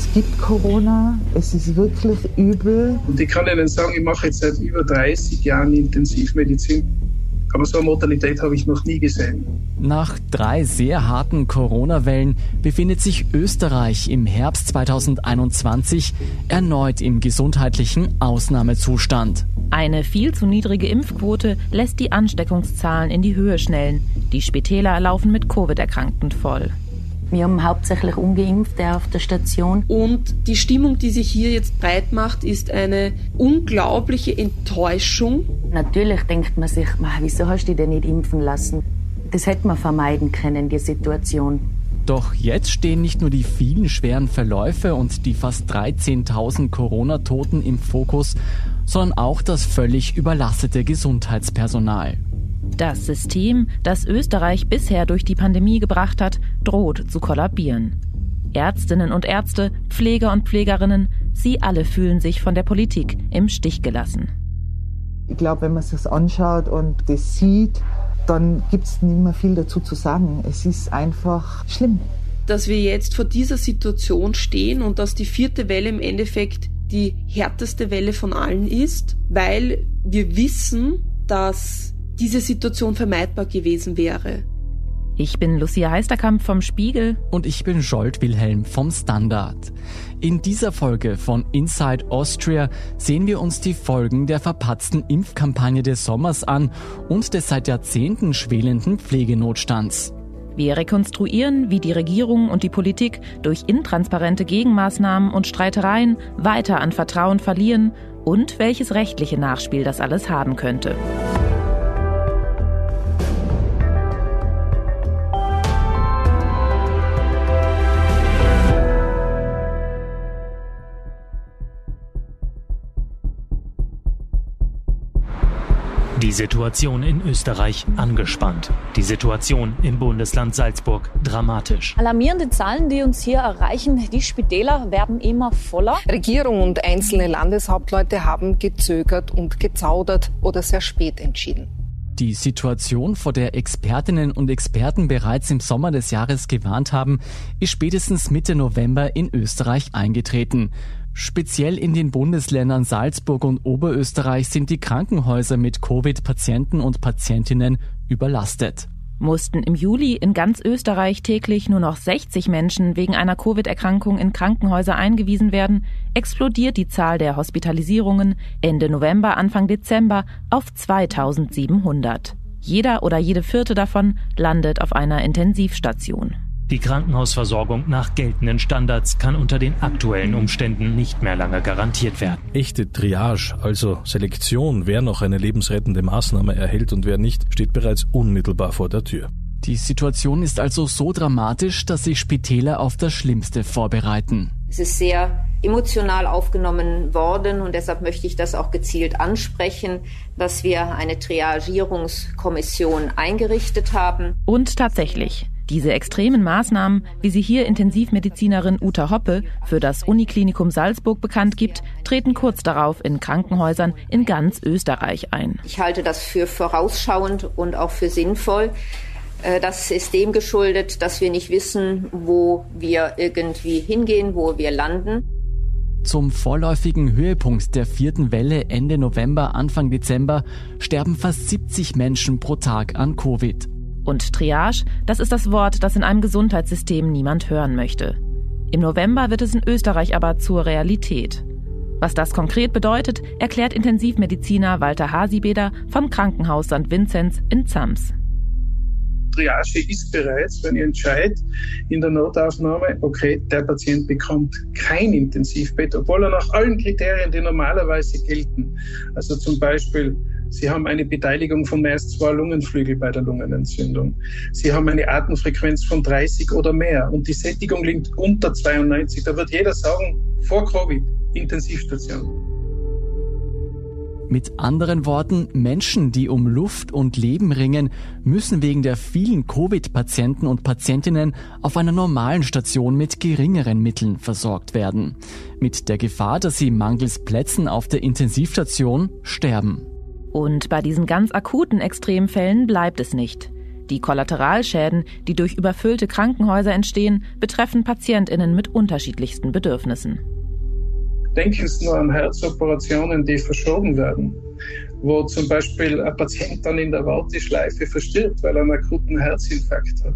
es gibt Corona, es ist wirklich übel. Und ich kann Ihnen sagen, ich mache jetzt seit über 30 Jahren Intensivmedizin. Aber so eine Mortalität habe ich noch nie gesehen. Nach drei sehr harten Corona-Wellen befindet sich Österreich im Herbst 2021 erneut im gesundheitlichen Ausnahmezustand. Eine viel zu niedrige Impfquote lässt die Ansteckungszahlen in die Höhe schnellen. Die Spitäler laufen mit Covid-Erkrankten voll. Wir haben hauptsächlich Ungeimpfte auf der Station. Und die Stimmung, die sich hier jetzt breit macht, ist eine unglaubliche Enttäuschung. Natürlich denkt man sich, wieso hast du dich denn nicht impfen lassen? Das hätte man vermeiden können, die Situation. Doch jetzt stehen nicht nur die vielen schweren Verläufe und die fast 13.000 Corona-Toten im Fokus, sondern auch das völlig überlastete Gesundheitspersonal. Das System, das Österreich bisher durch die Pandemie gebracht hat, droht zu kollabieren. Ärztinnen und Ärzte, Pfleger und Pflegerinnen, sie alle fühlen sich von der Politik im Stich gelassen. Ich glaube, wenn man sich das anschaut und das sieht, dann gibt es nicht mehr viel dazu zu sagen. Es ist einfach schlimm. Dass wir jetzt vor dieser Situation stehen und dass die vierte Welle im Endeffekt die härteste Welle von allen ist, weil wir wissen, dass diese Situation vermeidbar gewesen wäre. Ich bin Lucia Heisterkamp vom Spiegel. Und ich bin Scholt Wilhelm vom Standard. In dieser Folge von Inside Austria sehen wir uns die Folgen der verpatzten Impfkampagne des Sommers an und des seit Jahrzehnten schwelenden Pflegenotstands. Wir rekonstruieren, wie die Regierung und die Politik durch intransparente Gegenmaßnahmen und Streitereien weiter an Vertrauen verlieren und welches rechtliche Nachspiel das alles haben könnte. Die Situation in Österreich angespannt. Die Situation im Bundesland Salzburg dramatisch. Alarmierende Zahlen, die uns hier erreichen. Die Spitäler werden immer voller. Regierung und einzelne Landeshauptleute haben gezögert und gezaudert oder sehr spät entschieden. Die Situation, vor der Expertinnen und Experten bereits im Sommer des Jahres gewarnt haben, ist spätestens Mitte November in Österreich eingetreten. Speziell in den Bundesländern Salzburg und Oberösterreich sind die Krankenhäuser mit Covid-Patienten und Patientinnen überlastet. Mussten im Juli in ganz Österreich täglich nur noch 60 Menschen wegen einer Covid-Erkrankung in Krankenhäuser eingewiesen werden, explodiert die Zahl der Hospitalisierungen Ende November, Anfang Dezember auf 2700. Jeder oder jede vierte davon landet auf einer Intensivstation. Die Krankenhausversorgung nach geltenden Standards kann unter den aktuellen Umständen nicht mehr lange garantiert werden. Echte Triage, also Selektion, wer noch eine lebensrettende Maßnahme erhält und wer nicht, steht bereits unmittelbar vor der Tür. Die Situation ist also so dramatisch, dass sich Spitäler auf das Schlimmste vorbereiten. Es ist sehr emotional aufgenommen worden und deshalb möchte ich das auch gezielt ansprechen, dass wir eine Triagierungskommission eingerichtet haben. Und tatsächlich, diese extremen Maßnahmen, wie sie hier Intensivmedizinerin Uta Hoppe für das Uniklinikum Salzburg bekannt gibt, treten kurz darauf in Krankenhäusern in ganz Österreich ein. Ich halte das für vorausschauend und auch für sinnvoll. Äh, das ist dem geschuldet, dass wir nicht wissen, wo wir irgendwie hingehen, wo wir landen. Zum vorläufigen Höhepunkt der vierten Welle Ende November, Anfang Dezember sterben fast 70 Menschen pro Tag an Covid. Und Triage, das ist das Wort, das in einem Gesundheitssystem niemand hören möchte. Im November wird es in Österreich aber zur Realität. Was das konkret bedeutet, erklärt Intensivmediziner Walter Hasibeder vom Krankenhaus St. Vinzenz in Zams. Triage ist bereits, wenn ihr entscheidet in der Notaufnahme, okay, der Patient bekommt kein Intensivbett, obwohl er nach allen Kriterien, die normalerweise gelten, also zum Beispiel Sie haben eine Beteiligung von mehr als zwei Lungenflügel bei der Lungenentzündung. Sie haben eine Atemfrequenz von 30 oder mehr und die Sättigung liegt unter 92. Da wird jeder sagen, vor Covid, Intensivstation. Mit anderen Worten, Menschen, die um Luft und Leben ringen, müssen wegen der vielen Covid-Patienten und Patientinnen auf einer normalen Station mit geringeren Mitteln versorgt werden. Mit der Gefahr, dass sie mangels Plätzen auf der Intensivstation sterben. Und bei diesen ganz akuten Extremfällen bleibt es nicht. Die Kollateralschäden, die durch überfüllte Krankenhäuser entstehen, betreffen Patientinnen mit unterschiedlichsten Bedürfnissen. Denken Sie nur an Herzoperationen, die verschoben werden, wo zum Beispiel ein Patient dann in der Warteschleife verstirbt, weil er einen akuten Herzinfarkt hat.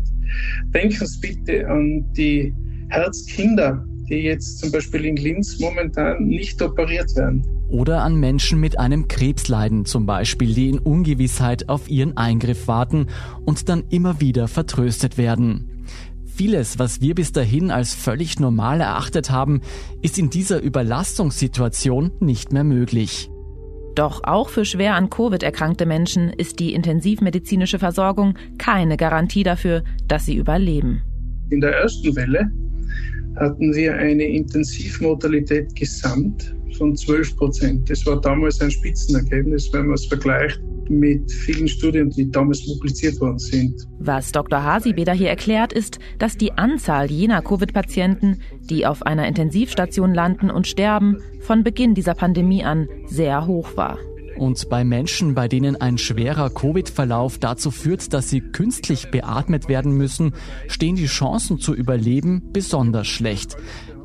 Denken Sie bitte an die Herzkinder, die jetzt zum Beispiel in Linz momentan nicht operiert werden. Oder an Menschen mit einem Krebsleiden zum Beispiel, die in Ungewissheit auf ihren Eingriff warten und dann immer wieder vertröstet werden. Vieles, was wir bis dahin als völlig normal erachtet haben, ist in dieser Überlastungssituation nicht mehr möglich. Doch auch für schwer an Covid erkrankte Menschen ist die intensivmedizinische Versorgung keine Garantie dafür, dass sie überleben. In der ersten Welle hatten wir eine Intensivmortalität gesamt von 12 Prozent. Das war damals ein Spitzenergebnis, wenn man es vergleicht mit vielen Studien, die damals publiziert worden sind. Was Dr. Hasibeder hier erklärt, ist, dass die Anzahl jener Covid-Patienten, die auf einer Intensivstation landen und sterben, von Beginn dieser Pandemie an sehr hoch war. Und bei Menschen, bei denen ein schwerer Covid-Verlauf dazu führt, dass sie künstlich beatmet werden müssen, stehen die Chancen zu überleben besonders schlecht.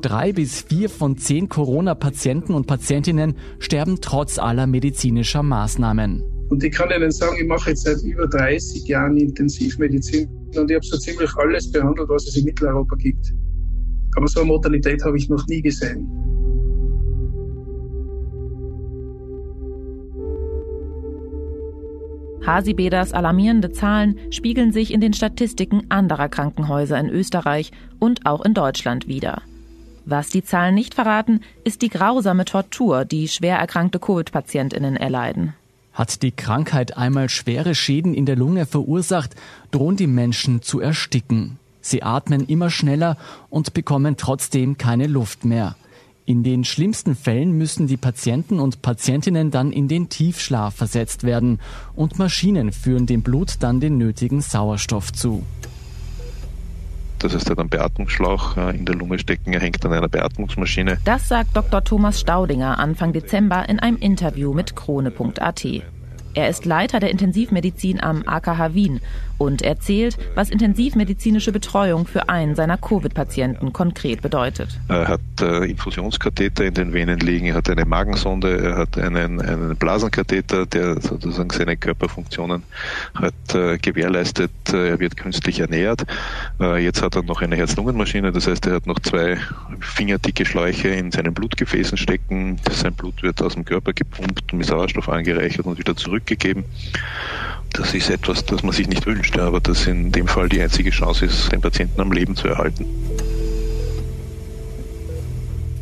Drei bis vier von zehn Corona-Patienten und Patientinnen sterben trotz aller medizinischer Maßnahmen. Und ich kann Ihnen sagen, ich mache jetzt seit über 30 Jahren Intensivmedizin und ich habe so ziemlich alles behandelt, was es in Mitteleuropa gibt. Aber so eine Mortalität habe ich noch nie gesehen. Hasibeders alarmierende Zahlen spiegeln sich in den Statistiken anderer Krankenhäuser in Österreich und auch in Deutschland wider. Was die Zahlen nicht verraten, ist die grausame Tortur, die schwer erkrankte Covid-Patientinnen erleiden. Hat die Krankheit einmal schwere Schäden in der Lunge verursacht, drohen die Menschen zu ersticken. Sie atmen immer schneller und bekommen trotzdem keine Luft mehr. In den schlimmsten Fällen müssen die Patienten und Patientinnen dann in den Tiefschlaf versetzt werden und Maschinen führen dem Blut dann den nötigen Sauerstoff zu. Das heißt, er hat einen Beatmungsschlauch äh, in der Lunge stecken, er hängt an einer Beatmungsmaschine. Das sagt Dr. Thomas Staudinger Anfang Dezember in einem Interview mit Krone.at. Er ist Leiter der Intensivmedizin am AKH Wien und erzählt, was intensivmedizinische Betreuung für einen seiner Covid-Patienten konkret bedeutet. Er hat äh, Infusionskatheter in den Venen liegen, er hat eine Magensonde, er hat einen, einen Blasenkatheter, der sozusagen seine Körperfunktionen hat äh, gewährleistet. Äh, er wird künstlich ernährt. Äh, jetzt hat er noch eine Herz-Lungen-Maschine, das heißt, er hat noch zwei fingerdicke Schläuche in seinen Blutgefäßen stecken. Sein Blut wird aus dem Körper gepumpt, mit Sauerstoff angereichert und wieder zurückgegeben. Das ist etwas, das man sich nicht wünscht, aber das in dem Fall die einzige Chance ist, den Patienten am Leben zu erhalten.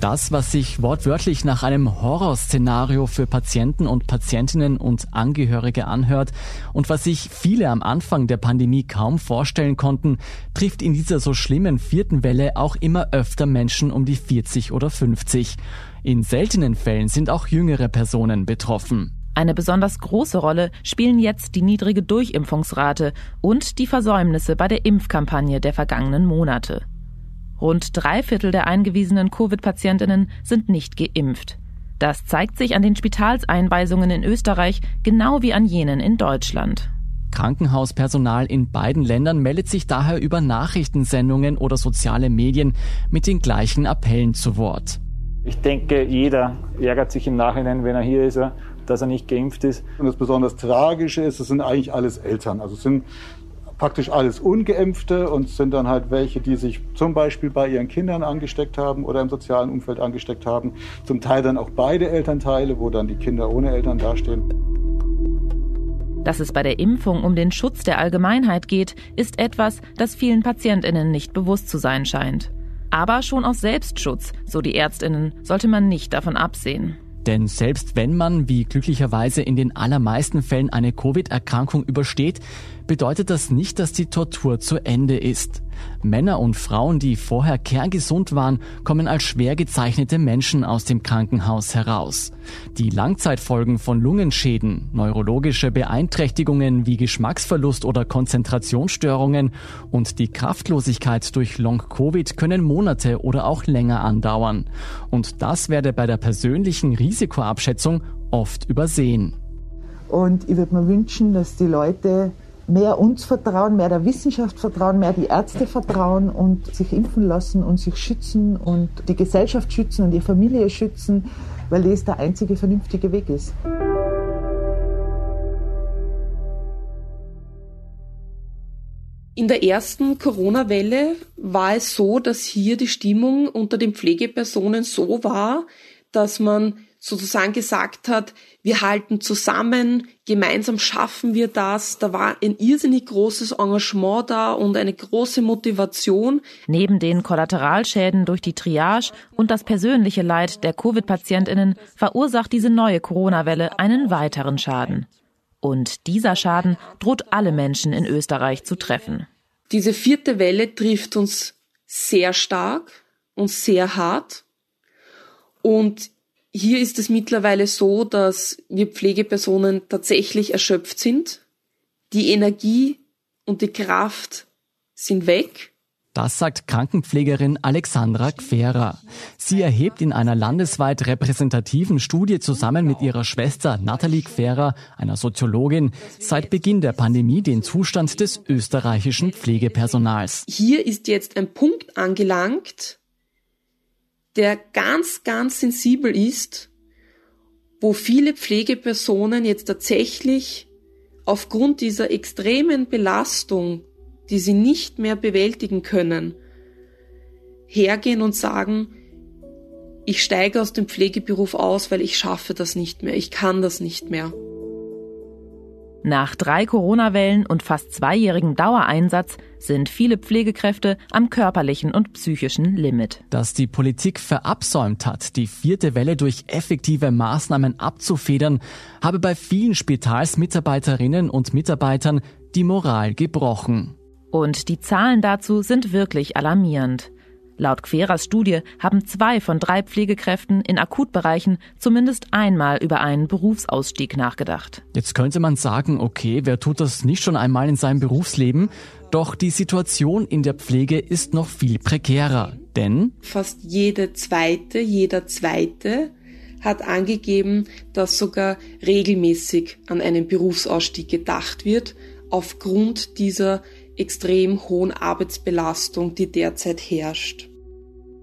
Das, was sich wortwörtlich nach einem Horrorszenario für Patienten und Patientinnen und Angehörige anhört und was sich viele am Anfang der Pandemie kaum vorstellen konnten, trifft in dieser so schlimmen vierten Welle auch immer öfter Menschen um die 40 oder 50. In seltenen Fällen sind auch jüngere Personen betroffen. Eine besonders große Rolle spielen jetzt die niedrige Durchimpfungsrate und die Versäumnisse bei der Impfkampagne der vergangenen Monate. Rund drei Viertel der eingewiesenen Covid-Patientinnen sind nicht geimpft. Das zeigt sich an den Spitalseinweisungen in Österreich genau wie an jenen in Deutschland. Krankenhauspersonal in beiden Ländern meldet sich daher über Nachrichtensendungen oder soziale Medien mit den gleichen Appellen zu Wort. Ich denke, jeder ärgert sich im Nachhinein, wenn er hier ist, dass er nicht geimpft ist. Und das besonders Tragische ist, es sind eigentlich alles Eltern. Also es sind praktisch alles Ungeimpfte und sind dann halt welche, die sich zum Beispiel bei ihren Kindern angesteckt haben oder im sozialen Umfeld angesteckt haben. Zum Teil dann auch beide Elternteile, wo dann die Kinder ohne Eltern dastehen. Dass es bei der Impfung um den Schutz der Allgemeinheit geht, ist etwas, das vielen Patientinnen nicht bewusst zu sein scheint. Aber schon aus Selbstschutz, so die Ärztinnen, sollte man nicht davon absehen. Denn selbst wenn man, wie glücklicherweise in den allermeisten Fällen, eine Covid-Erkrankung übersteht, bedeutet das nicht, dass die Tortur zu Ende ist. Männer und Frauen, die vorher kerngesund waren, kommen als schwer gezeichnete Menschen aus dem Krankenhaus heraus. Die Langzeitfolgen von Lungenschäden, neurologische Beeinträchtigungen wie Geschmacksverlust oder Konzentrationsstörungen und die Kraftlosigkeit durch Long-Covid können Monate oder auch länger andauern. Und das werde bei der persönlichen Risikoabschätzung oft übersehen. Und ich würde mir wünschen, dass die Leute mehr uns vertrauen, mehr der Wissenschaft vertrauen, mehr die Ärzte vertrauen und sich impfen lassen und sich schützen und die Gesellschaft schützen und die Familie schützen, weil das der einzige vernünftige Weg ist. In der ersten Corona-Welle war es so, dass hier die Stimmung unter den Pflegepersonen so war, dass man sozusagen gesagt hat, wir halten zusammen, gemeinsam schaffen wir das. Da war ein irrsinnig großes Engagement da und eine große Motivation. Neben den Kollateralschäden durch die Triage und das persönliche Leid der Covid-Patientinnen verursacht diese neue Corona-Welle einen weiteren Schaden. Und dieser Schaden droht alle Menschen in Österreich zu treffen. Diese vierte Welle trifft uns sehr stark und sehr hart. Und hier ist es mittlerweile so, dass wir Pflegepersonen tatsächlich erschöpft sind. Die Energie und die Kraft sind weg. Das sagt Krankenpflegerin Alexandra Querer. Sie erhebt in einer landesweit repräsentativen Studie zusammen mit ihrer Schwester Nathalie Querer, einer Soziologin, seit Beginn der Pandemie den Zustand des österreichischen Pflegepersonals. Hier ist jetzt ein Punkt angelangt, der ganz, ganz sensibel ist, wo viele Pflegepersonen jetzt tatsächlich aufgrund dieser extremen Belastung die sie nicht mehr bewältigen können, hergehen und sagen, ich steige aus dem Pflegeberuf aus, weil ich schaffe das nicht mehr, ich kann das nicht mehr. Nach drei Corona-Wellen und fast zweijährigem Dauereinsatz sind viele Pflegekräfte am körperlichen und psychischen Limit. Dass die Politik verabsäumt hat, die vierte Welle durch effektive Maßnahmen abzufedern, habe bei vielen Spitalsmitarbeiterinnen und Mitarbeitern die Moral gebrochen. Und die Zahlen dazu sind wirklich alarmierend. Laut Queras Studie haben zwei von drei Pflegekräften in Akutbereichen zumindest einmal über einen Berufsausstieg nachgedacht. Jetzt könnte man sagen, okay, wer tut das nicht schon einmal in seinem Berufsleben? Doch die Situation in der Pflege ist noch viel prekärer, denn fast jede zweite, jeder zweite hat angegeben, dass sogar regelmäßig an einen Berufsausstieg gedacht wird, aufgrund dieser extrem hohen Arbeitsbelastung, die derzeit herrscht.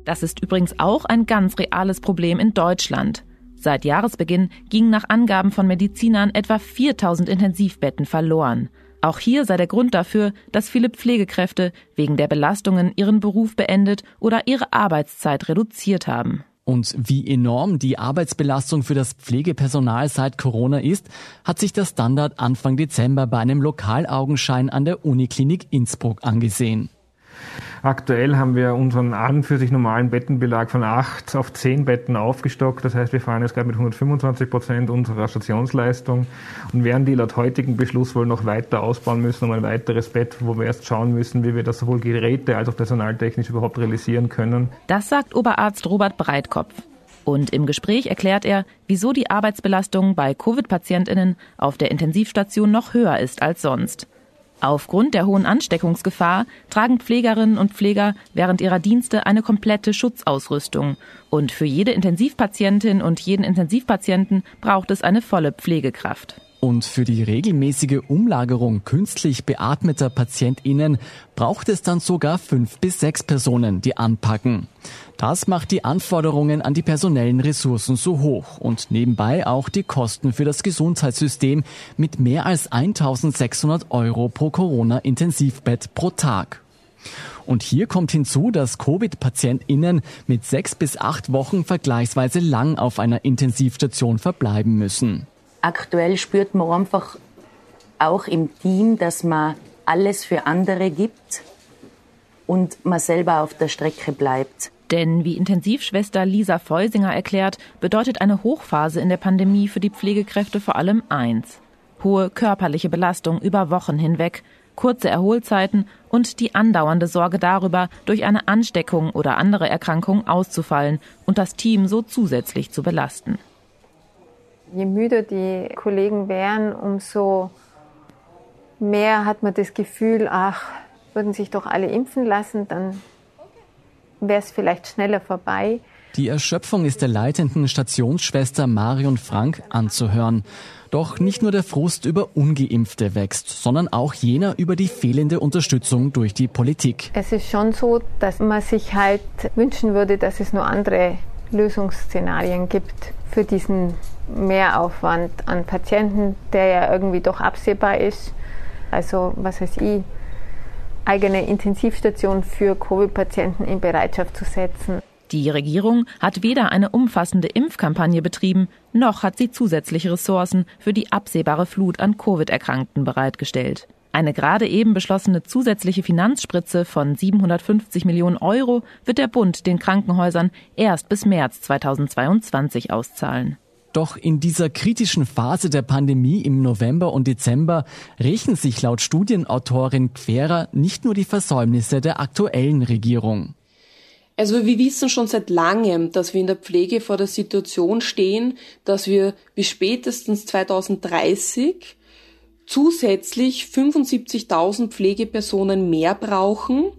Das ist übrigens auch ein ganz reales Problem in Deutschland. Seit Jahresbeginn gingen nach Angaben von Medizinern etwa 4000 Intensivbetten verloren. Auch hier sei der Grund dafür, dass viele Pflegekräfte wegen der Belastungen ihren Beruf beendet oder ihre Arbeitszeit reduziert haben. Und wie enorm die Arbeitsbelastung für das Pflegepersonal seit Corona ist, hat sich der Standard Anfang Dezember bei einem Lokalaugenschein an der Uniklinik Innsbruck angesehen. Aktuell haben wir unseren an für sich normalen Bettenbelag von acht auf zehn Betten aufgestockt. Das heißt, wir fahren jetzt gerade mit 125 Prozent unserer Stationsleistung und werden die laut heutigen Beschluss wohl noch weiter ausbauen müssen um ein weiteres Bett, wo wir erst schauen müssen, wie wir das sowohl geräte- als auch personaltechnisch überhaupt realisieren können. Das sagt Oberarzt Robert Breitkopf. Und im Gespräch erklärt er, wieso die Arbeitsbelastung bei Covid-PatientInnen auf der Intensivstation noch höher ist als sonst. Aufgrund der hohen Ansteckungsgefahr tragen Pflegerinnen und Pfleger während ihrer Dienste eine komplette Schutzausrüstung. Und für jede Intensivpatientin und jeden Intensivpatienten braucht es eine volle Pflegekraft. Und für die regelmäßige Umlagerung künstlich beatmeter PatientInnen braucht es dann sogar fünf bis sechs Personen, die anpacken. Das macht die Anforderungen an die personellen Ressourcen so hoch und nebenbei auch die Kosten für das Gesundheitssystem mit mehr als 1600 Euro pro Corona-Intensivbett pro Tag. Und hier kommt hinzu, dass Covid-PatientInnen mit sechs bis acht Wochen vergleichsweise lang auf einer Intensivstation verbleiben müssen aktuell spürt man einfach auch im Team, dass man alles für andere gibt und man selber auf der Strecke bleibt. Denn wie Intensivschwester Lisa Feusinger erklärt, bedeutet eine Hochphase in der Pandemie für die Pflegekräfte vor allem eins. Hohe körperliche Belastung über Wochen hinweg, kurze Erholzeiten und die andauernde Sorge darüber, durch eine Ansteckung oder andere Erkrankung auszufallen und das Team so zusätzlich zu belasten. Je müder die Kollegen wären, umso mehr hat man das Gefühl, ach, würden sich doch alle impfen lassen, dann wäre es vielleicht schneller vorbei. Die Erschöpfung ist der leitenden Stationsschwester Marion Frank anzuhören. Doch nicht nur der Frust über ungeimpfte wächst, sondern auch jener über die fehlende Unterstützung durch die Politik. Es ist schon so, dass man sich halt wünschen würde, dass es nur andere Lösungsszenarien gibt für diesen Mehraufwand an Patienten, der ja irgendwie doch absehbar ist. Also was weiß ich, eigene Intensivstation für Covid-Patienten in Bereitschaft zu setzen. Die Regierung hat weder eine umfassende Impfkampagne betrieben, noch hat sie zusätzliche Ressourcen für die absehbare Flut an Covid-Erkrankten bereitgestellt. Eine gerade eben beschlossene zusätzliche Finanzspritze von 750 Millionen Euro wird der Bund den Krankenhäusern erst bis März 2022 auszahlen. Doch in dieser kritischen Phase der Pandemie im November und Dezember rächen sich laut Studienautorin Querer nicht nur die Versäumnisse der aktuellen Regierung. Also wir wissen schon seit langem, dass wir in der Pflege vor der Situation stehen, dass wir bis spätestens 2030 zusätzlich 75.000 Pflegepersonen mehr brauchen.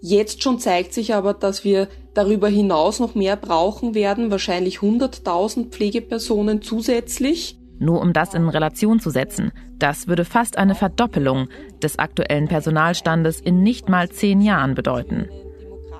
Jetzt schon zeigt sich aber, dass wir darüber hinaus noch mehr brauchen werden, wahrscheinlich 100.000 Pflegepersonen zusätzlich. Nur um das in Relation zu setzen, das würde fast eine Verdoppelung des aktuellen Personalstandes in nicht mal zehn Jahren bedeuten.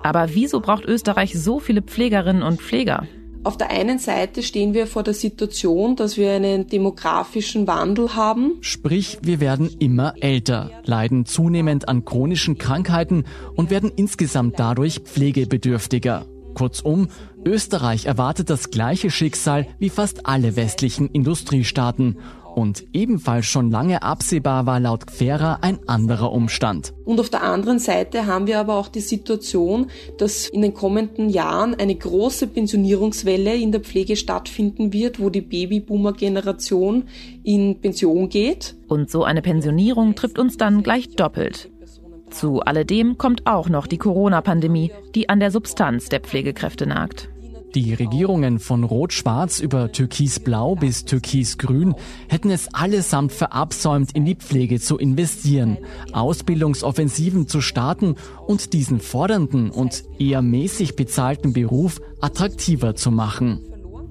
Aber wieso braucht Österreich so viele Pflegerinnen und Pfleger? Auf der einen Seite stehen wir vor der Situation, dass wir einen demografischen Wandel haben. Sprich, wir werden immer älter, leiden zunehmend an chronischen Krankheiten und werden insgesamt dadurch pflegebedürftiger. Kurzum, Österreich erwartet das gleiche Schicksal wie fast alle westlichen Industriestaaten und ebenfalls schon lange absehbar war laut Gfera ein anderer Umstand. Und auf der anderen Seite haben wir aber auch die Situation, dass in den kommenden Jahren eine große Pensionierungswelle in der Pflege stattfinden wird, wo die Babyboomer-Generation in Pension geht. Und so eine Pensionierung trifft uns dann gleich doppelt. Zu alledem kommt auch noch die Corona-Pandemie, die an der Substanz der Pflegekräfte nagt. Die Regierungen von Rot-Schwarz über Türkis-Blau bis Türkis-Grün hätten es allesamt verabsäumt, in die Pflege zu investieren, Ausbildungsoffensiven zu starten und diesen fordernden und eher mäßig bezahlten Beruf attraktiver zu machen.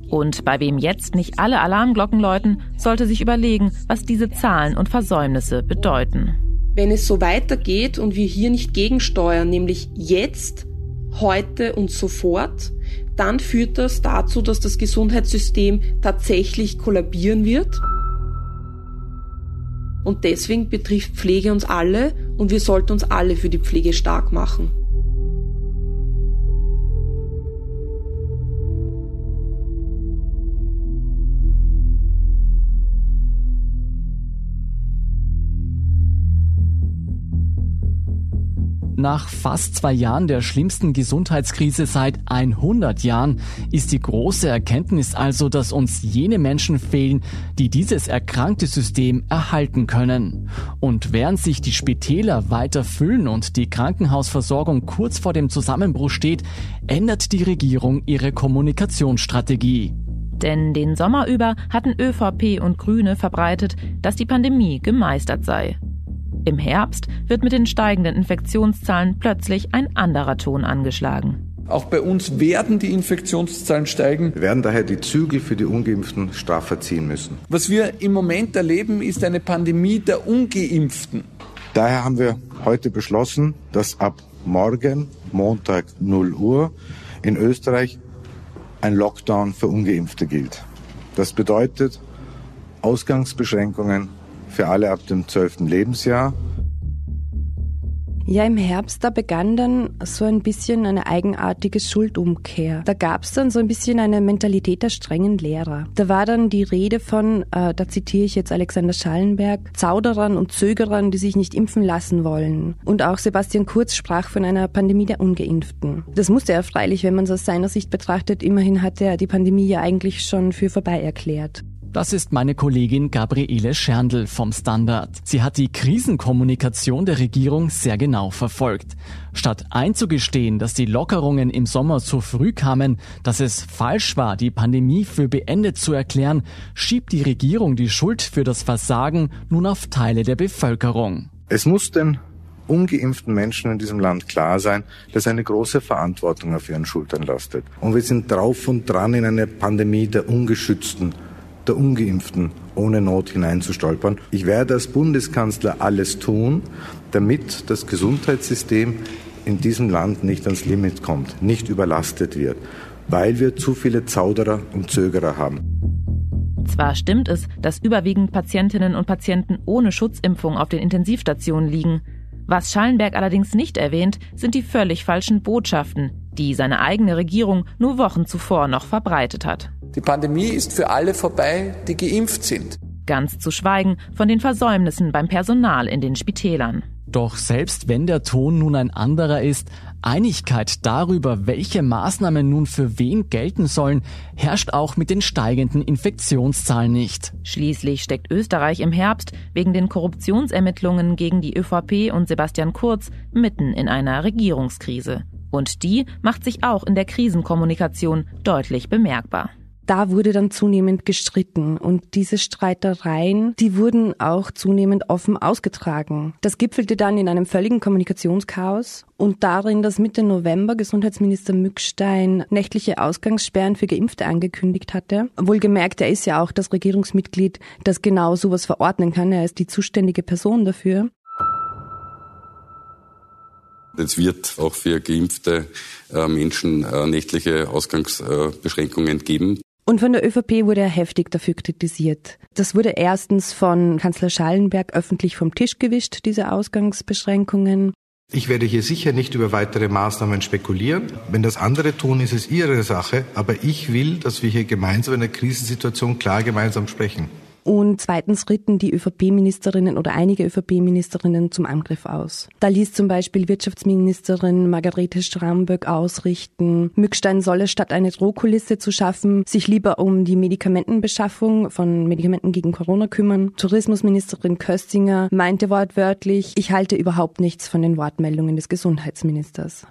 Und bei wem jetzt nicht alle Alarmglocken läuten, sollte sich überlegen, was diese Zahlen und Versäumnisse bedeuten. Wenn es so weitergeht und wir hier nicht gegensteuern, nämlich jetzt, heute und sofort, dann führt das dazu, dass das Gesundheitssystem tatsächlich kollabieren wird. Und deswegen betrifft Pflege uns alle und wir sollten uns alle für die Pflege stark machen. Nach fast zwei Jahren der schlimmsten Gesundheitskrise seit 100 Jahren ist die große Erkenntnis also, dass uns jene Menschen fehlen, die dieses erkrankte System erhalten können. Und während sich die Spitäler weiter füllen und die Krankenhausversorgung kurz vor dem Zusammenbruch steht, ändert die Regierung ihre Kommunikationsstrategie. Denn den Sommer über hatten ÖVP und Grüne verbreitet, dass die Pandemie gemeistert sei. Im Herbst wird mit den steigenden Infektionszahlen plötzlich ein anderer Ton angeschlagen. Auch bei uns werden die Infektionszahlen steigen. Wir werden daher die Zügel für die Ungeimpften straffer ziehen müssen. Was wir im Moment erleben, ist eine Pandemie der Ungeimpften. Daher haben wir heute beschlossen, dass ab morgen, Montag 0 Uhr, in Österreich ein Lockdown für Ungeimpfte gilt. Das bedeutet Ausgangsbeschränkungen für alle ab dem 12. Lebensjahr. Ja, im Herbst, da begann dann so ein bisschen eine eigenartige Schuldumkehr. Da gab es dann so ein bisschen eine Mentalität der strengen Lehrer. Da war dann die Rede von, äh, da zitiere ich jetzt Alexander Schallenberg, Zauderern und Zögerern, die sich nicht impfen lassen wollen. Und auch Sebastian Kurz sprach von einer Pandemie der Ungeimpften. Das musste er freilich, wenn man es aus seiner Sicht betrachtet. Immerhin hat er die Pandemie ja eigentlich schon für vorbei erklärt. Das ist meine Kollegin Gabriele Scherndl vom Standard. Sie hat die Krisenkommunikation der Regierung sehr genau verfolgt. Statt einzugestehen, dass die Lockerungen im Sommer zu früh kamen, dass es falsch war, die Pandemie für beendet zu erklären, schiebt die Regierung die Schuld für das Versagen nun auf Teile der Bevölkerung. Es mussten ungeimpften Menschen in diesem Land klar sein, dass eine große Verantwortung auf ihren Schultern lastet. Und wir sind drauf und dran, in eine Pandemie der Ungeschützten, der Ungeimpften ohne Not hineinzustolpern. Ich werde als Bundeskanzler alles tun, damit das Gesundheitssystem in diesem Land nicht ans Limit kommt, nicht überlastet wird, weil wir zu viele Zauderer und Zögerer haben. Zwar stimmt es, dass überwiegend Patientinnen und Patienten ohne Schutzimpfung auf den Intensivstationen liegen. Was Schallenberg allerdings nicht erwähnt, sind die völlig falschen Botschaften, die seine eigene Regierung nur Wochen zuvor noch verbreitet hat. Die Pandemie ist für alle vorbei, die geimpft sind. Ganz zu schweigen von den Versäumnissen beim Personal in den Spitälern. Doch selbst wenn der Ton nun ein anderer ist, Einigkeit darüber, welche Maßnahmen nun für wen gelten sollen, herrscht auch mit den steigenden Infektionszahlen nicht. Schließlich steckt Österreich im Herbst wegen den Korruptionsermittlungen gegen die ÖVP und Sebastian Kurz mitten in einer Regierungskrise. Und die macht sich auch in der Krisenkommunikation deutlich bemerkbar da wurde dann zunehmend gestritten und diese Streitereien, die wurden auch zunehmend offen ausgetragen. Das gipfelte dann in einem völligen Kommunikationschaos und darin, dass Mitte November Gesundheitsminister Mückstein nächtliche Ausgangssperren für Geimpfte angekündigt hatte. Wohlgemerkt, er ist ja auch das Regierungsmitglied, das genau sowas verordnen kann. Er ist die zuständige Person dafür. Es wird auch für geimpfte äh, Menschen äh, nächtliche Ausgangsbeschränkungen geben. Und von der ÖVP wurde er heftig dafür kritisiert. Das wurde erstens von Kanzler Schallenberg öffentlich vom Tisch gewischt, diese Ausgangsbeschränkungen. Ich werde hier sicher nicht über weitere Maßnahmen spekulieren. Wenn das andere tun, ist es ihre Sache. Aber ich will, dass wir hier gemeinsam in der Krisensituation klar gemeinsam sprechen. Und zweitens ritten die ÖVP-Ministerinnen oder einige ÖVP-Ministerinnen zum Angriff aus. Da ließ zum Beispiel Wirtschaftsministerin Margarete Stramböck ausrichten, Mückstein solle statt eine Drohkulisse zu schaffen, sich lieber um die Medikamentenbeschaffung von Medikamenten gegen Corona kümmern. Tourismusministerin Köstinger meinte wortwörtlich, ich halte überhaupt nichts von den Wortmeldungen des Gesundheitsministers.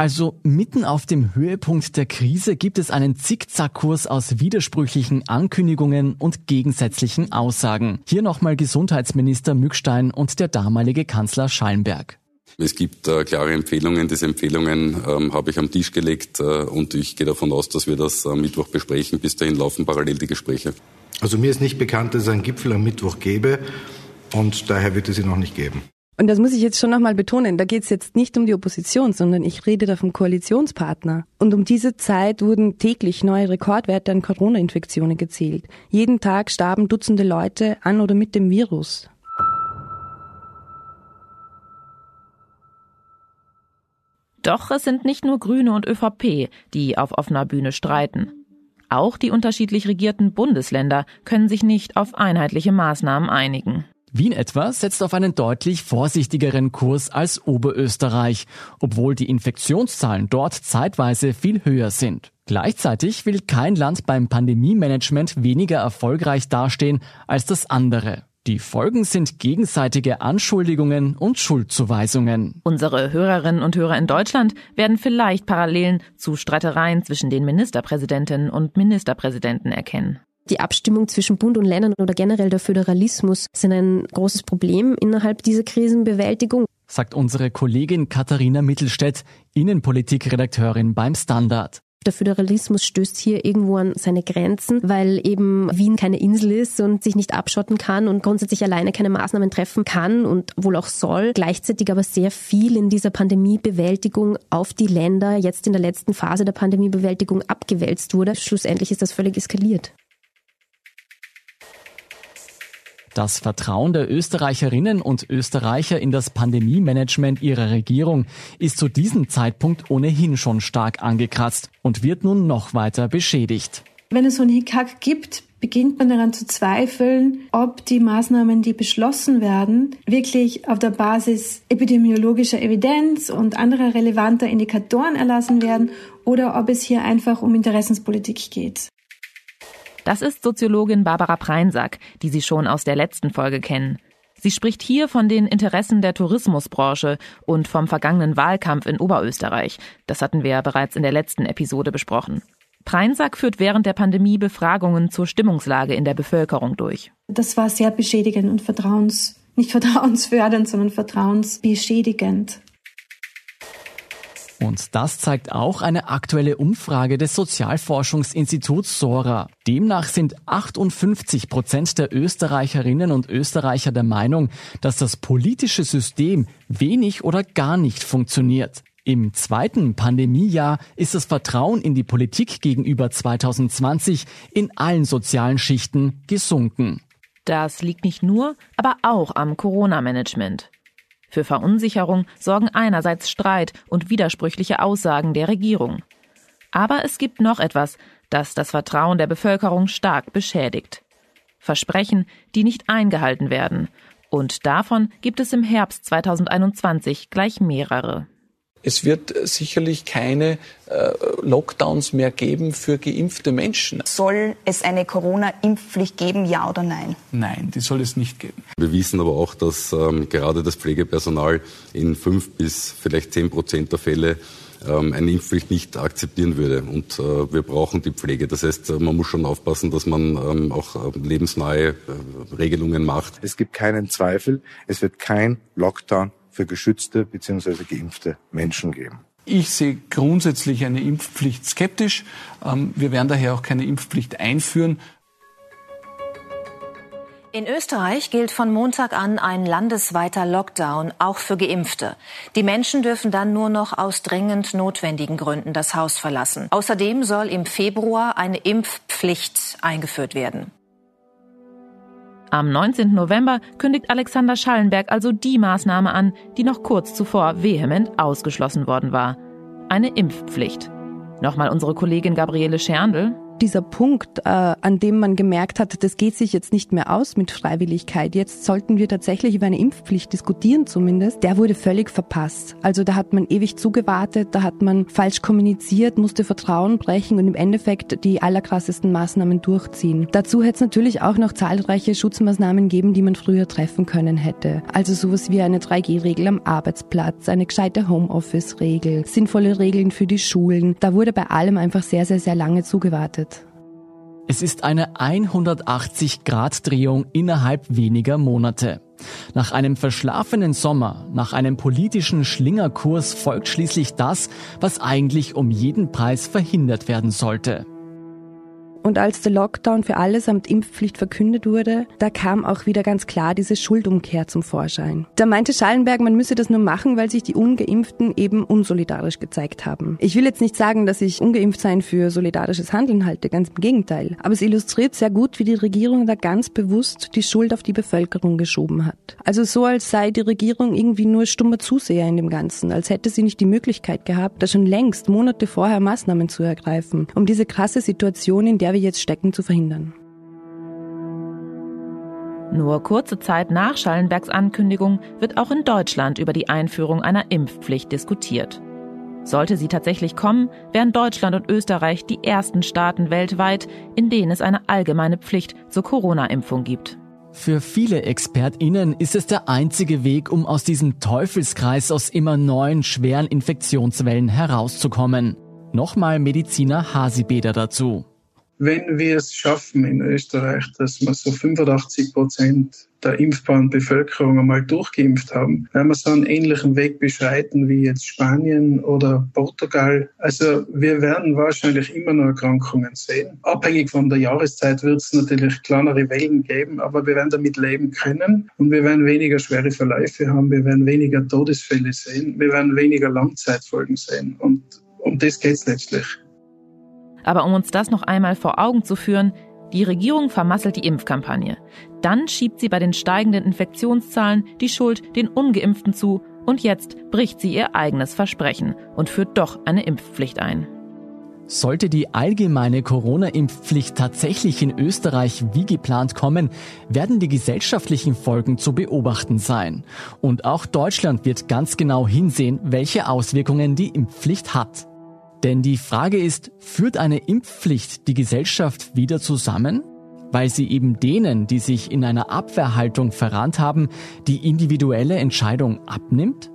Also mitten auf dem Höhepunkt der Krise gibt es einen Zickzackkurs aus widersprüchlichen Ankündigungen und gegensätzlichen Aussagen. Hier nochmal Gesundheitsminister Mückstein und der damalige Kanzler Schallenberg. Es gibt äh, klare Empfehlungen. Diese Empfehlungen ähm, habe ich am Tisch gelegt äh, und ich gehe davon aus, dass wir das am Mittwoch besprechen. Bis dahin laufen parallel die Gespräche. Also mir ist nicht bekannt, dass es einen Gipfel am Mittwoch gäbe und daher wird es ihn noch nicht geben. Und das muss ich jetzt schon nochmal betonen, da geht es jetzt nicht um die Opposition, sondern ich rede da vom Koalitionspartner. Und um diese Zeit wurden täglich neue Rekordwerte an Corona-Infektionen gezählt. Jeden Tag starben Dutzende Leute an oder mit dem Virus. Doch es sind nicht nur Grüne und ÖVP, die auf offener Bühne streiten. Auch die unterschiedlich regierten Bundesländer können sich nicht auf einheitliche Maßnahmen einigen. Wien etwa setzt auf einen deutlich vorsichtigeren Kurs als Oberösterreich, obwohl die Infektionszahlen dort zeitweise viel höher sind. Gleichzeitig will kein Land beim Pandemie-Management weniger erfolgreich dastehen als das andere. Die Folgen sind gegenseitige Anschuldigungen und Schuldzuweisungen. Unsere Hörerinnen und Hörer in Deutschland werden vielleicht Parallelen zu Streitereien zwischen den Ministerpräsidentinnen und Ministerpräsidenten erkennen. Die Abstimmung zwischen Bund und Ländern oder generell der Föderalismus sind ein großes Problem innerhalb dieser Krisenbewältigung. Sagt unsere Kollegin Katharina Mittelstädt, Innenpolitikredakteurin beim Standard. Der Föderalismus stößt hier irgendwo an seine Grenzen, weil eben Wien keine Insel ist und sich nicht abschotten kann und grundsätzlich alleine keine Maßnahmen treffen kann und wohl auch soll. Gleichzeitig aber sehr viel in dieser Pandemiebewältigung auf die Länder jetzt in der letzten Phase der Pandemiebewältigung abgewälzt wurde. Schlussendlich ist das völlig eskaliert. Das Vertrauen der Österreicherinnen und Österreicher in das Pandemie-Management ihrer Regierung ist zu diesem Zeitpunkt ohnehin schon stark angekratzt und wird nun noch weiter beschädigt. Wenn es so einen Hickhack gibt, beginnt man daran zu zweifeln, ob die Maßnahmen, die beschlossen werden, wirklich auf der Basis epidemiologischer Evidenz und anderer relevanter Indikatoren erlassen werden oder ob es hier einfach um Interessenspolitik geht. Das ist Soziologin Barbara Preinsack, die Sie schon aus der letzten Folge kennen. Sie spricht hier von den Interessen der Tourismusbranche und vom vergangenen Wahlkampf in Oberösterreich. Das hatten wir ja bereits in der letzten Episode besprochen. Preinsack führt während der Pandemie Befragungen zur Stimmungslage in der Bevölkerung durch. Das war sehr beschädigend und vertrauens nicht vertrauensfördernd, sondern vertrauensbeschädigend. Und das zeigt auch eine aktuelle Umfrage des Sozialforschungsinstituts Sora. Demnach sind 58 Prozent der Österreicherinnen und Österreicher der Meinung, dass das politische System wenig oder gar nicht funktioniert. Im zweiten Pandemiejahr ist das Vertrauen in die Politik gegenüber 2020 in allen sozialen Schichten gesunken. Das liegt nicht nur, aber auch am Corona-Management. Für Verunsicherung sorgen einerseits Streit und widersprüchliche Aussagen der Regierung. Aber es gibt noch etwas, das das Vertrauen der Bevölkerung stark beschädigt. Versprechen, die nicht eingehalten werden. Und davon gibt es im Herbst 2021 gleich mehrere. Es wird sicherlich keine äh, Lockdowns mehr geben für geimpfte Menschen. Soll es eine Corona-Impfpflicht geben, ja oder nein? Nein, die soll es nicht geben. Wir wissen aber auch, dass ähm, gerade das Pflegepersonal in fünf bis vielleicht zehn Prozent der Fälle ähm, eine Impfpflicht nicht akzeptieren würde. Und äh, wir brauchen die Pflege. Das heißt, man muss schon aufpassen, dass man ähm, auch äh, lebensnahe äh, Regelungen macht. Es gibt keinen Zweifel, es wird kein Lockdown für geschützte bzw. geimpfte Menschen geben. Ich sehe grundsätzlich eine Impfpflicht skeptisch. Ähm, wir werden daher auch keine Impfpflicht einführen. In Österreich gilt von Montag an ein landesweiter Lockdown, auch für Geimpfte. Die Menschen dürfen dann nur noch aus dringend notwendigen Gründen das Haus verlassen. Außerdem soll im Februar eine Impfpflicht eingeführt werden. Am 19. November kündigt Alexander Schallenberg also die Maßnahme an, die noch kurz zuvor vehement ausgeschlossen worden war. Eine Impfpflicht. Nochmal unsere Kollegin Gabriele Scherndl dieser Punkt, äh, an dem man gemerkt hat, das geht sich jetzt nicht mehr aus mit Freiwilligkeit. Jetzt sollten wir tatsächlich über eine Impfpflicht diskutieren zumindest. Der wurde völlig verpasst. Also da hat man ewig zugewartet, da hat man falsch kommuniziert, musste Vertrauen brechen und im Endeffekt die allerkrassesten Maßnahmen durchziehen. Dazu hätte es natürlich auch noch zahlreiche Schutzmaßnahmen geben, die man früher treffen können hätte. Also sowas wie eine 3G-Regel am Arbeitsplatz, eine gescheite Homeoffice-Regel, sinnvolle Regeln für die Schulen. Da wurde bei allem einfach sehr, sehr, sehr lange zugewartet. Es ist eine 180-Grad-Drehung innerhalb weniger Monate. Nach einem verschlafenen Sommer, nach einem politischen Schlingerkurs folgt schließlich das, was eigentlich um jeden Preis verhindert werden sollte. Und als der Lockdown für alle samt Impfpflicht verkündet wurde, da kam auch wieder ganz klar diese Schuldumkehr zum Vorschein. Da meinte Schallenberg, man müsse das nur machen, weil sich die Ungeimpften eben unsolidarisch gezeigt haben. Ich will jetzt nicht sagen, dass ich Ungeimpftsein für solidarisches Handeln halte, ganz im Gegenteil. Aber es illustriert sehr gut, wie die Regierung da ganz bewusst die Schuld auf die Bevölkerung geschoben hat. Also so, als sei die Regierung irgendwie nur stummer Zuseher in dem Ganzen, als hätte sie nicht die Möglichkeit gehabt, da schon längst Monate vorher Maßnahmen zu ergreifen, um diese krasse Situation, in der wir wir jetzt stecken, zu verhindern. Nur kurze Zeit nach Schallenbergs Ankündigung wird auch in Deutschland über die Einführung einer Impfpflicht diskutiert. Sollte sie tatsächlich kommen, wären Deutschland und Österreich die ersten Staaten weltweit, in denen es eine allgemeine Pflicht zur Corona-Impfung gibt. Für viele ExpertInnen ist es der einzige Weg, um aus diesem Teufelskreis aus immer neuen schweren Infektionswellen herauszukommen. Nochmal Mediziner Hasibeder dazu wenn wir es schaffen in Österreich, dass wir so 85 Prozent der impfbaren Bevölkerung einmal durchgeimpft haben, werden wir so einen ähnlichen Weg beschreiten wie jetzt Spanien oder Portugal. Also wir werden wahrscheinlich immer noch Erkrankungen sehen. Abhängig von der Jahreszeit wird es natürlich kleinere Wellen geben, aber wir werden damit leben können und wir werden weniger schwere Verläufe haben, wir werden weniger Todesfälle sehen, wir werden weniger Langzeitfolgen sehen und um das geht es letztlich. Aber um uns das noch einmal vor Augen zu führen, die Regierung vermasselt die Impfkampagne. Dann schiebt sie bei den steigenden Infektionszahlen die Schuld den ungeimpften zu und jetzt bricht sie ihr eigenes Versprechen und führt doch eine Impfpflicht ein. Sollte die allgemeine Corona-Impfpflicht tatsächlich in Österreich wie geplant kommen, werden die gesellschaftlichen Folgen zu beobachten sein. Und auch Deutschland wird ganz genau hinsehen, welche Auswirkungen die Impfpflicht hat. Denn die Frage ist, führt eine Impfpflicht die Gesellschaft wieder zusammen? Weil sie eben denen, die sich in einer Abwehrhaltung verrannt haben, die individuelle Entscheidung abnimmt?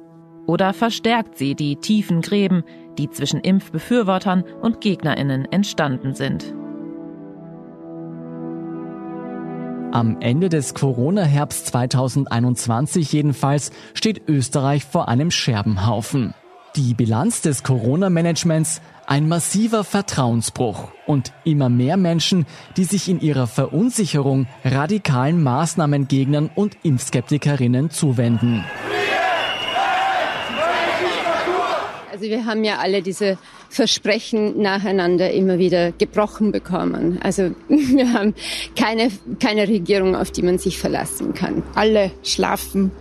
Oder verstärkt sie die tiefen Gräben, die zwischen Impfbefürwortern und Gegnerinnen entstanden sind? Am Ende des Corona-Herbst 2021 jedenfalls steht Österreich vor einem Scherbenhaufen. Die Bilanz des Corona-Managements ein massiver Vertrauensbruch und immer mehr Menschen, die sich in ihrer Verunsicherung radikalen Maßnahmengegnern und Impfskeptikerinnen zuwenden. Also wir haben ja alle diese Versprechen nacheinander immer wieder gebrochen bekommen. Also wir haben keine, keine Regierung, auf die man sich verlassen kann. Alle schlafen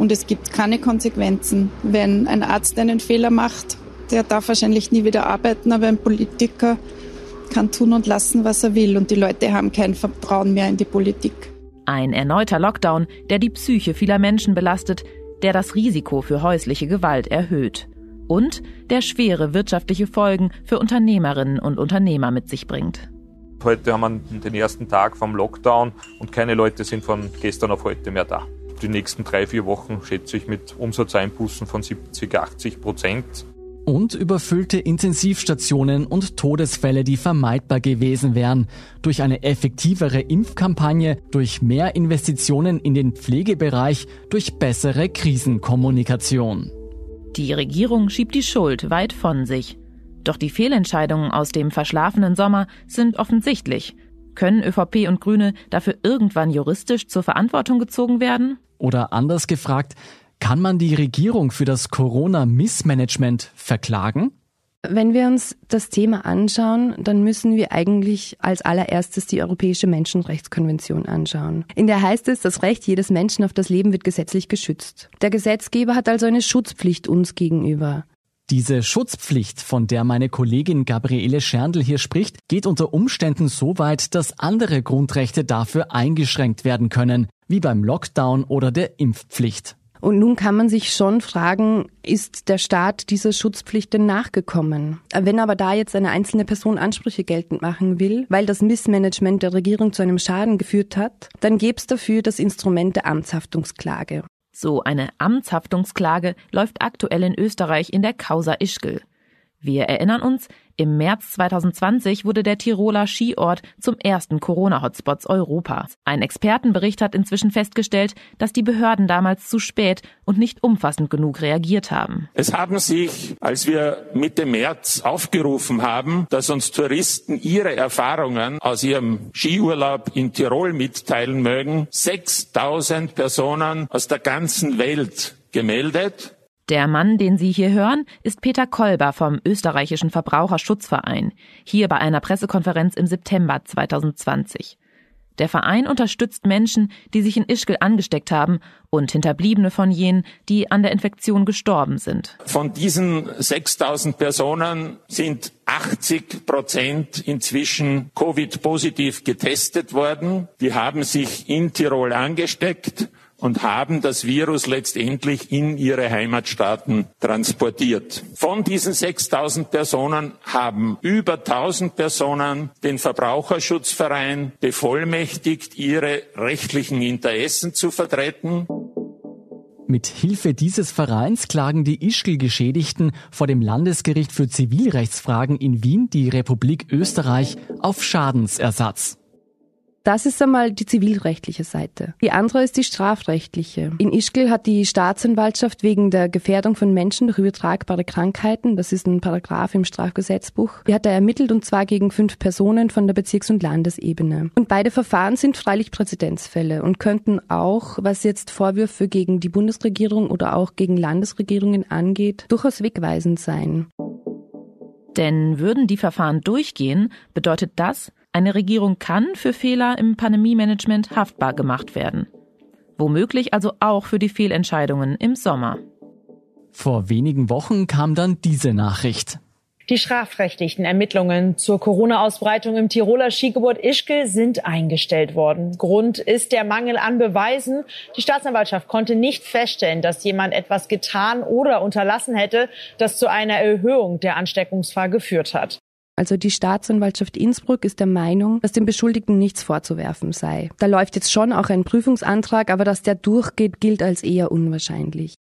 und es gibt keine Konsequenzen. Wenn ein Arzt einen Fehler macht, der darf wahrscheinlich nie wieder arbeiten, aber ein Politiker kann tun und lassen, was er will. Und die Leute haben kein Vertrauen mehr in die Politik. Ein erneuter Lockdown, der die Psyche vieler Menschen belastet, der das Risiko für häusliche Gewalt erhöht und der schwere wirtschaftliche Folgen für Unternehmerinnen und Unternehmer mit sich bringt. Heute haben wir den ersten Tag vom Lockdown und keine Leute sind von gestern auf heute mehr da. Die nächsten drei, vier Wochen schätze ich mit Umsatzeinbußen von 70, 80 Prozent. Und überfüllte Intensivstationen und Todesfälle, die vermeidbar gewesen wären. Durch eine effektivere Impfkampagne, durch mehr Investitionen in den Pflegebereich, durch bessere Krisenkommunikation. Die Regierung schiebt die Schuld weit von sich. Doch die Fehlentscheidungen aus dem verschlafenen Sommer sind offensichtlich. Können ÖVP und Grüne dafür irgendwann juristisch zur Verantwortung gezogen werden? Oder anders gefragt, kann man die Regierung für das Corona-Missmanagement verklagen? Wenn wir uns das Thema anschauen, dann müssen wir eigentlich als allererstes die Europäische Menschenrechtskonvention anschauen. In der heißt es, das Recht jedes Menschen auf das Leben wird gesetzlich geschützt. Der Gesetzgeber hat also eine Schutzpflicht uns gegenüber. Diese Schutzpflicht, von der meine Kollegin Gabriele Scherndl hier spricht, geht unter Umständen so weit, dass andere Grundrechte dafür eingeschränkt werden können, wie beim Lockdown oder der Impfpflicht. Und nun kann man sich schon fragen, ist der Staat dieser Schutzpflicht denn nachgekommen? Wenn aber da jetzt eine einzelne Person Ansprüche geltend machen will, weil das Missmanagement der Regierung zu einem Schaden geführt hat, dann gäbe es dafür das Instrument der Amtshaftungsklage. So eine Amtshaftungsklage läuft aktuell in Österreich in der Causa Ischgl. Wir erinnern uns, im März 2020 wurde der Tiroler Skiort zum ersten Corona-Hotspots Europas. Ein Expertenbericht hat inzwischen festgestellt, dass die Behörden damals zu spät und nicht umfassend genug reagiert haben. Es haben sich, als wir Mitte März aufgerufen haben, dass uns Touristen ihre Erfahrungen aus ihrem Skiurlaub in Tirol mitteilen mögen, 6000 Personen aus der ganzen Welt gemeldet der Mann, den Sie hier hören, ist Peter Kolber vom österreichischen Verbraucherschutzverein, hier bei einer Pressekonferenz im September 2020. Der Verein unterstützt Menschen, die sich in Ischgl angesteckt haben und Hinterbliebene von jenen, die an der Infektion gestorben sind. Von diesen 6000 Personen sind 80 Prozent inzwischen Covid-positiv getestet worden. Die haben sich in Tirol angesteckt und haben das Virus letztendlich in ihre Heimatstaaten transportiert. Von diesen 6000 Personen haben über 1000 Personen den Verbraucherschutzverein bevollmächtigt, ihre rechtlichen Interessen zu vertreten. Mit Hilfe dieses Vereins klagen die Ischgl-Geschädigten vor dem Landesgericht für Zivilrechtsfragen in Wien die Republik Österreich auf Schadensersatz. Das ist einmal die zivilrechtliche Seite. Die andere ist die strafrechtliche. In Ischgl hat die Staatsanwaltschaft wegen der Gefährdung von Menschen durch übertragbare Krankheiten, das ist ein Paragraph im Strafgesetzbuch, die hat er ermittelt und zwar gegen fünf Personen von der Bezirks- und Landesebene. Und beide Verfahren sind freilich Präzedenzfälle und könnten auch, was jetzt Vorwürfe gegen die Bundesregierung oder auch gegen Landesregierungen angeht, durchaus wegweisend sein. Denn würden die Verfahren durchgehen, bedeutet das, eine Regierung kann für Fehler im Pandemiemanagement haftbar gemacht werden. Womöglich also auch für die Fehlentscheidungen im Sommer. Vor wenigen Wochen kam dann diese Nachricht. Die strafrechtlichen Ermittlungen zur Corona-Ausbreitung im Tiroler Skigebiet Ischgl sind eingestellt worden. Grund ist der Mangel an Beweisen. Die Staatsanwaltschaft konnte nicht feststellen, dass jemand etwas getan oder unterlassen hätte, das zu einer Erhöhung der Ansteckungsgefahr geführt hat. Also die Staatsanwaltschaft Innsbruck ist der Meinung, dass dem Beschuldigten nichts vorzuwerfen sei. Da läuft jetzt schon auch ein Prüfungsantrag, aber dass der durchgeht, gilt als eher unwahrscheinlich.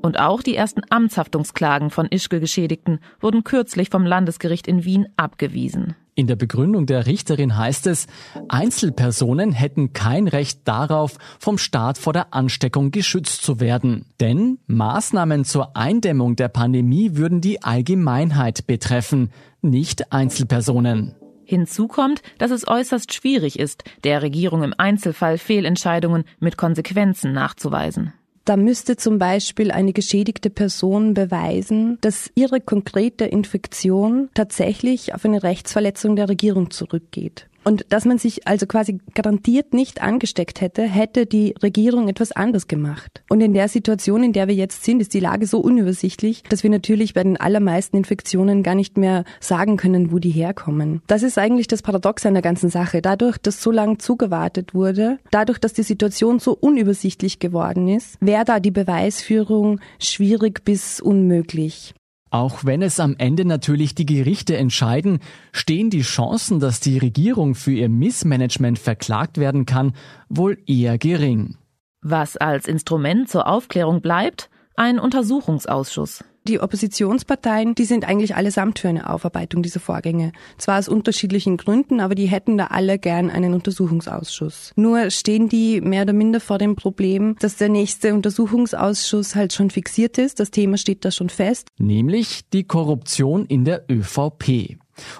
Und auch die ersten Amtshaftungsklagen von Ischgl-Geschädigten wurden kürzlich vom Landesgericht in Wien abgewiesen. In der Begründung der Richterin heißt es, Einzelpersonen hätten kein Recht darauf, vom Staat vor der Ansteckung geschützt zu werden. Denn Maßnahmen zur Eindämmung der Pandemie würden die Allgemeinheit betreffen, nicht Einzelpersonen. Hinzu kommt, dass es äußerst schwierig ist, der Regierung im Einzelfall Fehlentscheidungen mit Konsequenzen nachzuweisen. Da müsste zum Beispiel eine geschädigte Person beweisen, dass ihre konkrete Infektion tatsächlich auf eine Rechtsverletzung der Regierung zurückgeht. Und dass man sich also quasi garantiert nicht angesteckt hätte, hätte die Regierung etwas anders gemacht. Und in der Situation, in der wir jetzt sind, ist die Lage so unübersichtlich, dass wir natürlich bei den allermeisten Infektionen gar nicht mehr sagen können, wo die herkommen. Das ist eigentlich das Paradox an der ganzen Sache. Dadurch, dass so lange zugewartet wurde, dadurch, dass die Situation so unübersichtlich geworden ist, wäre da die Beweisführung schwierig bis unmöglich. Auch wenn es am Ende natürlich die Gerichte entscheiden, stehen die Chancen, dass die Regierung für ihr Missmanagement verklagt werden kann, wohl eher gering. Was als Instrument zur Aufklärung bleibt? Ein Untersuchungsausschuss. Die Oppositionsparteien, die sind eigentlich allesamt für eine Aufarbeitung dieser Vorgänge. Zwar aus unterschiedlichen Gründen, aber die hätten da alle gern einen Untersuchungsausschuss. Nur stehen die mehr oder minder vor dem Problem, dass der nächste Untersuchungsausschuss halt schon fixiert ist. Das Thema steht da schon fest. Nämlich die Korruption in der ÖVP.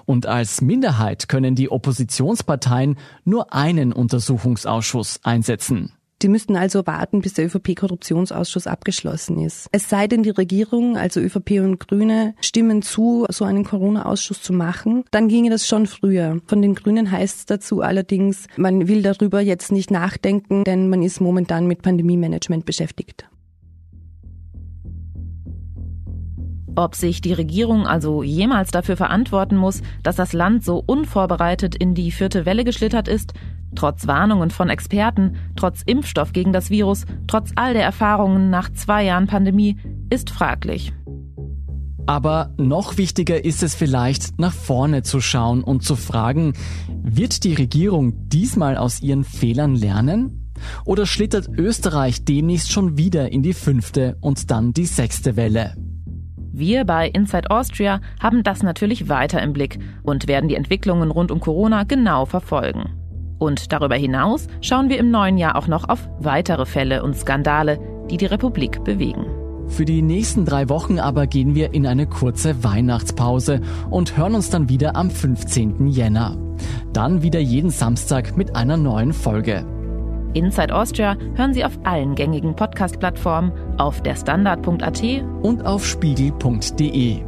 Und als Minderheit können die Oppositionsparteien nur einen Untersuchungsausschuss einsetzen. Die müssten also warten, bis der ÖVP-Korruptionsausschuss abgeschlossen ist. Es sei denn, die Regierung, also ÖVP und Grüne, stimmen zu, so einen Corona-Ausschuss zu machen, dann ginge das schon früher. Von den Grünen heißt es dazu allerdings, man will darüber jetzt nicht nachdenken, denn man ist momentan mit Pandemie-Management beschäftigt. Ob sich die Regierung also jemals dafür verantworten muss, dass das Land so unvorbereitet in die vierte Welle geschlittert ist, trotz Warnungen von Experten, trotz Impfstoff gegen das Virus, trotz all der Erfahrungen nach zwei Jahren Pandemie, ist fraglich. Aber noch wichtiger ist es vielleicht, nach vorne zu schauen und zu fragen, wird die Regierung diesmal aus ihren Fehlern lernen? Oder schlittert Österreich demnächst schon wieder in die fünfte und dann die sechste Welle? Wir bei Inside Austria haben das natürlich weiter im Blick und werden die Entwicklungen rund um Corona genau verfolgen. Und darüber hinaus schauen wir im neuen Jahr auch noch auf weitere Fälle und Skandale, die die Republik bewegen. Für die nächsten drei Wochen aber gehen wir in eine kurze Weihnachtspause und hören uns dann wieder am 15. Jänner. Dann wieder jeden Samstag mit einer neuen Folge. Inside Austria hören Sie auf allen gängigen Podcast-Plattformen, auf derstandard.at und auf spiegel.de.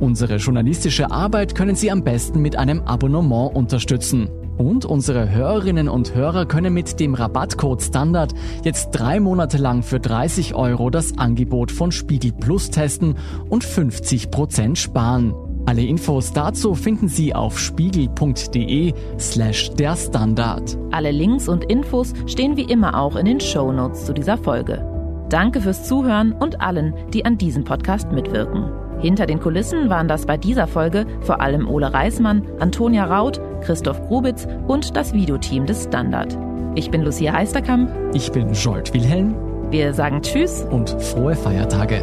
Unsere journalistische Arbeit können Sie am besten mit einem Abonnement unterstützen. Und unsere Hörerinnen und Hörer können mit dem Rabattcode Standard jetzt drei Monate lang für 30 Euro das Angebot von Spiegel Plus testen und 50 Prozent sparen. Alle Infos dazu finden Sie auf spiegel.de slash der Standard. Alle Links und Infos stehen wie immer auch in den Show Notes zu dieser Folge. Danke fürs Zuhören und allen, die an diesem Podcast mitwirken. Hinter den Kulissen waren das bei dieser Folge vor allem Ole Reismann, Antonia Raut, Christoph Grubitz und das Videoteam des Standard. Ich bin Lucia Heisterkamp. Ich bin Jolt Wilhelm. Wir sagen Tschüss und frohe Feiertage.